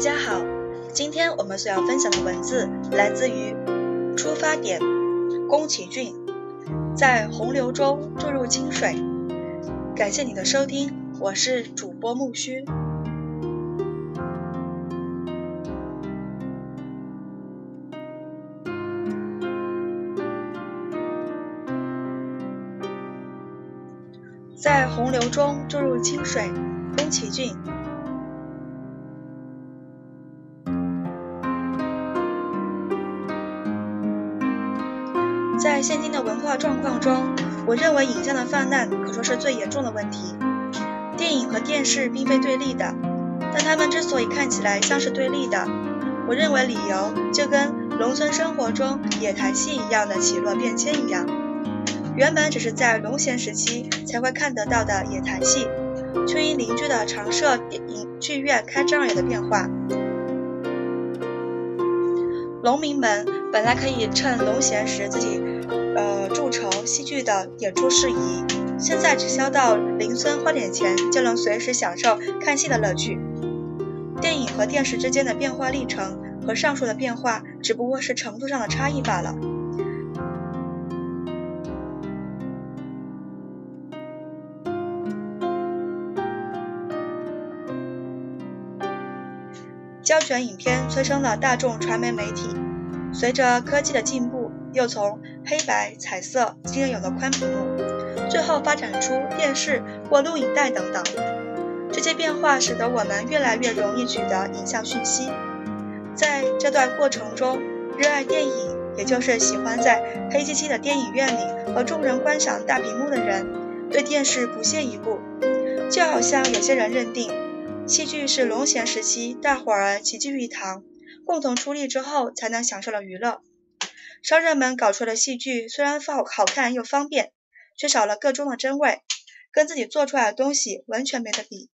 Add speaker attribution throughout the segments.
Speaker 1: 家好，今天我们所要分享的文字来自于出发点宫崎骏，在洪流中注入清水。感谢你的收听，我是主播木须。在洪流中注入清水，宫崎骏。在现今的文化状况中，我认为影像的泛滥可说是最严重的问题。电影和电视并非对立的，但它们之所以看起来像是对立的，我认为理由就跟农村生活中野台戏一样的起落变迁一样。原本只是在农闲时期才会看得到的野台戏，却因邻居的常设电影剧院开张而有的变化。农民们本来可以趁农闲时自己，呃，众筹戏剧的演出事宜，现在只需要到邻村花点钱，就能随时享受看戏的乐趣。电影和电视之间的变化历程和上述的变化，只不过是程度上的差异罢了。胶卷影片催生了大众传媒媒体，随着科技的进步，又从黑白、彩色进而有了宽屏幕，最后发展出电视或录影带等等。这些变化使得我们越来越容易取得影像讯息。在这段过程中，热爱电影，也就是喜欢在黑漆漆的电影院里和众人观赏大屏幕的人，对电视不屑一顾，就好像有些人认定。戏剧是龙闲时期大伙儿齐聚一堂，共同出力之后才能享受的娱乐。商人们搞出的戏剧虽然好好看又方便，却少了个中的真味，跟自己做出来的东西完全没得比。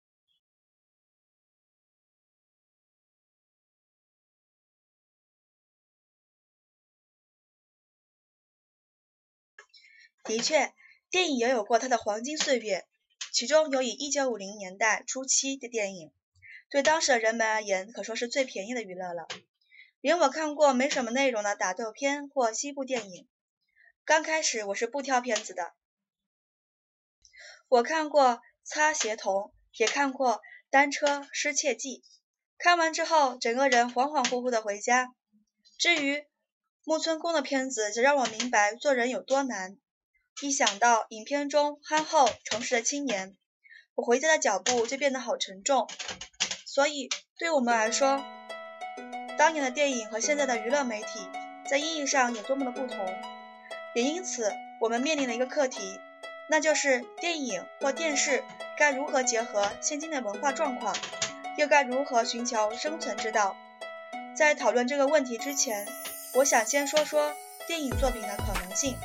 Speaker 1: 的确，电影也有过它的黄金岁月。其中有以一九五零年代初期的电影，对当时的人们而言，可说是最便宜的娱乐了。连我看过没什么内容的打斗片或西部电影，刚开始我是不挑片子的。我看过《擦鞋童》，也看过《单车失窃记》，看完之后，整个人恍恍惚惚的回家。至于木村宫的片子，则让我明白做人有多难。一想到影片中憨厚诚实的青年，我回家的脚步就变得好沉重。所以，对我们来说，当年的电影和现在的娱乐媒体在意义上有多么的不同。也因此，我们面临了一个课题，那就是电影或电视该如何结合现今的文化状况，又该如何寻求生存之道。在讨论这个问题之前，我想先说说电影作品的可能性。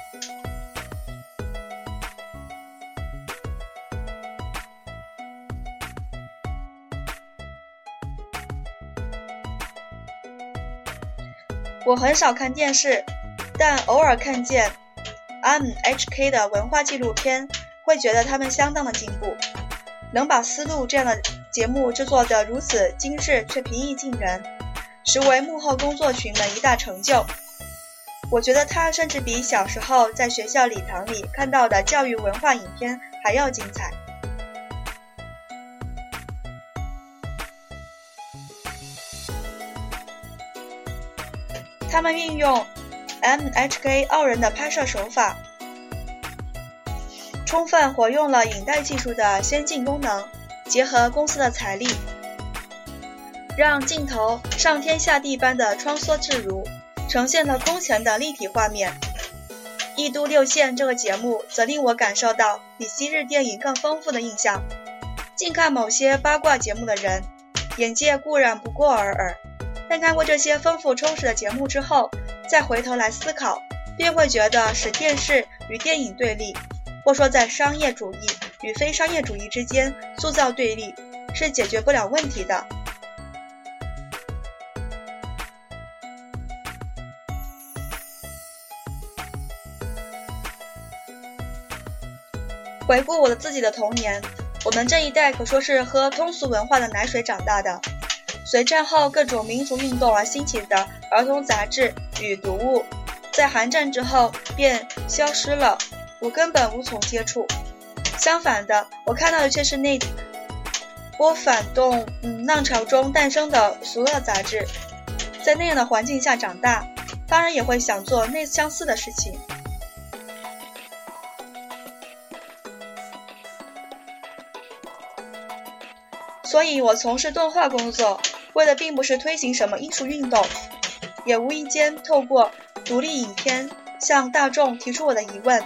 Speaker 1: 我很少看电视，但偶尔看见 M H K 的文化纪录片，会觉得他们相当的进步。能把《丝路》这样的节目制作得如此精致却平易近人，实为幕后工作群的一大成就。我觉得它甚至比小时候在学校礼堂里看到的教育文化影片还要精彩。他们运用 MHK 傲人的拍摄手法，充分活用了影带技术的先进功能，结合公司的财力，让镜头上天下地般的穿梭自如，呈现了空前的立体画面。《一都六县》这个节目则令我感受到比昔日电影更丰富的印象。近看某些八卦节目的人，眼界固然不过尔尔。但看过这些丰富充实的节目之后，再回头来思考，便会觉得使电视与电影对立，或说在商业主义与非商业主义之间塑造对立，是解决不了问题的。回顾我的自己的童年，我们这一代可说是喝通俗文化的奶水长大的。随战后各种民族运动而兴起的儿童杂志与读物，在韩战之后便消失了，我根本无从接触。相反的，我看到的却是那波反动嗯浪潮中诞生的所有杂志。在那样的环境下长大，当然也会想做那相似的事情。所以我从事动画工作，为的并不是推行什么艺术运动，也无意间透过独立影片向大众提出我的疑问。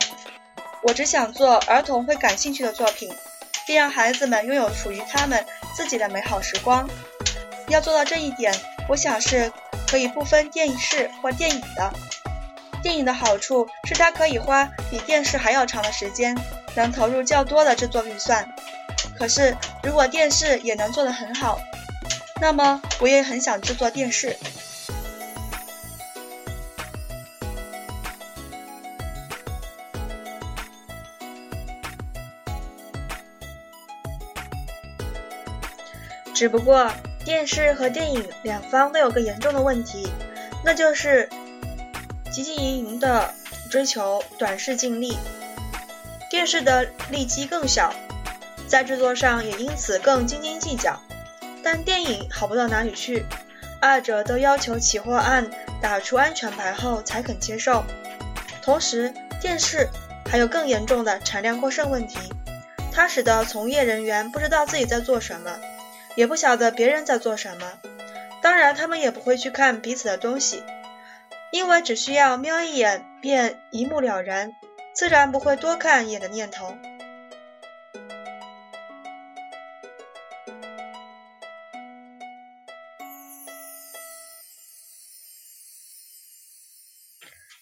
Speaker 1: 我只想做儿童会感兴趣的作品，并让孩子们拥有属于他们自己的美好时光。要做到这一点，我想是可以不分电视或电影的。电影的好处是它可以花比电视还要长的时间，能投入较多的制作预算。可是，如果电视也能做得很好，那么我也很想制作电视。只不过，电视和电影两方都有个严重的问题，那就是汲汲营营的追求短视近利。电视的利基更小。在制作上也因此更斤斤计较，但电影好不到哪里去，二者都要求起货案打出安全牌后才肯接受。同时，电视还有更严重的产量过剩问题，它使得从业人员不知道自己在做什么，也不晓得别人在做什么。当然，他们也不会去看彼此的东西，因为只需要瞄一眼便一目了然，自然不会多看一眼的念头。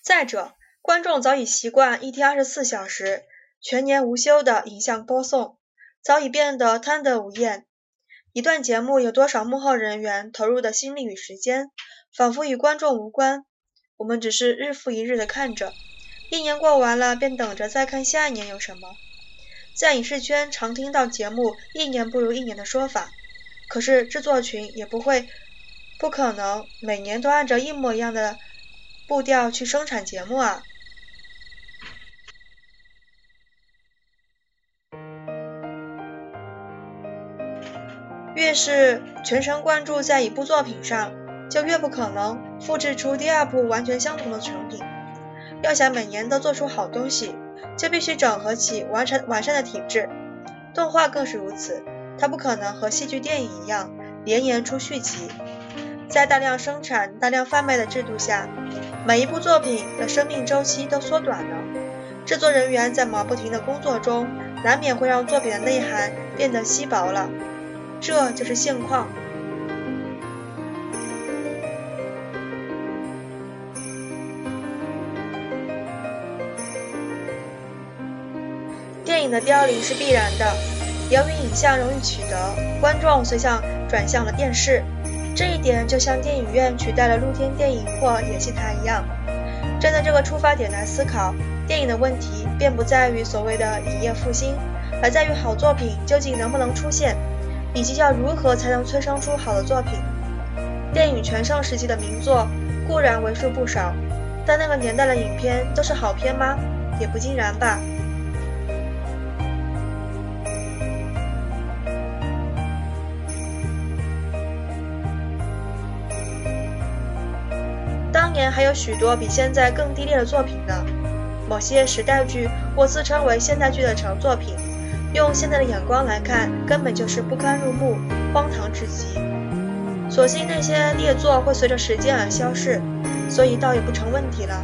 Speaker 1: 再者，观众早已习惯一天二十四小时、全年无休的影像播送，早已变得贪得无厌。一段节目有多少幕后人员投入的心力与时间，仿佛与观众无关。我们只是日复一日的看着，一年过完了，便等着再看下一年有什么。在影视圈常听到节目一年不如一年的说法，可是制作群也不会、不可能每年都按照一模一样的。步调去生产节目啊！越是全神贯注在一部作品上，就越不可能复制出第二部完全相同的成品。要想每年都做出好东西，就必须整合起完成完善的体制。动画更是如此，它不可能和戏剧、电影一样连年出续集。在大量生产、大量贩卖的制度下，每一部作品的生命周期都缩短了。制作人员在忙不停的工作中，难免会让作品的内涵变得稀薄了。这就是现况。电影的凋零是必然的，由于影像容易取得，观众随向转向了电视。这一点就像电影院取代了露天电影或演戏台一样。站在这个出发点来思考，电影的问题便不在于所谓的影业复兴，而在于好作品究竟能不能出现，以及要如何才能催生出好的作品。电影全盛时期的名作固然为数不少，但那个年代的影片都是好片吗？也不尽然吧。还有许多比现在更低劣的作品呢。某些时代剧或自称为现代剧的成作品，用现在的眼光来看，根本就是不堪入目、荒唐至极。所幸那些劣作会随着时间而消逝，所以倒也不成问题了。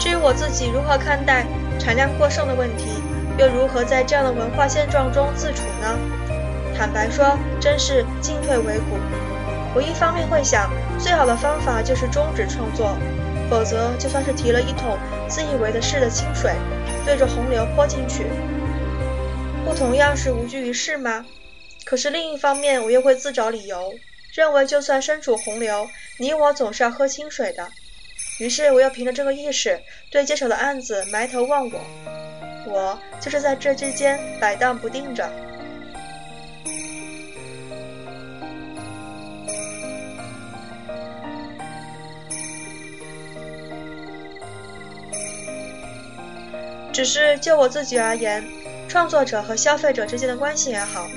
Speaker 1: 至于我自己如何看待产量过剩的问题？又如何在这样的文化现状中自处呢？坦白说，真是进退维谷。我一方面会想，最好的方法就是终止创作，否则就算是提了一桶自以为的是的清水，对着洪流泼进去，不同样是无济于事吗？可是另一方面，我又会自找理由，认为就算身处洪流，你我总是要喝清水的。于是我又凭着这个意识，对接手的案子埋头忘我。我就是在这之间摆荡不定着。只是就我自己而言，创作者和消费者之间的关系也好，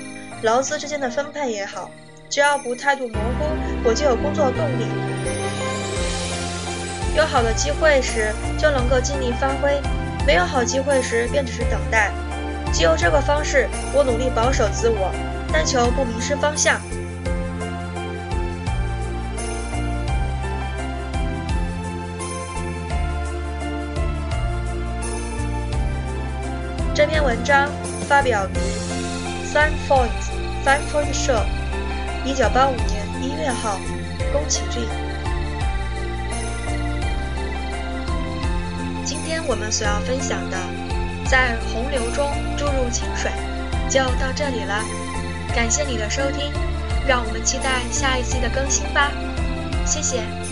Speaker 1: 劳资之间的分配也好，只要不态度模糊，我就有工作动力。有好的机会时就能够尽力发挥，没有好机会时便只是等待。只有这个方式，我努力保守自我，但求不迷失方向。这篇文章发表于 Five Points Five Point Show，一九八五年一月号，宫崎骏。我们所要分享的，在洪流中注入清水，就到这里了。感谢你的收听，让我们期待下一期的更新吧。谢谢。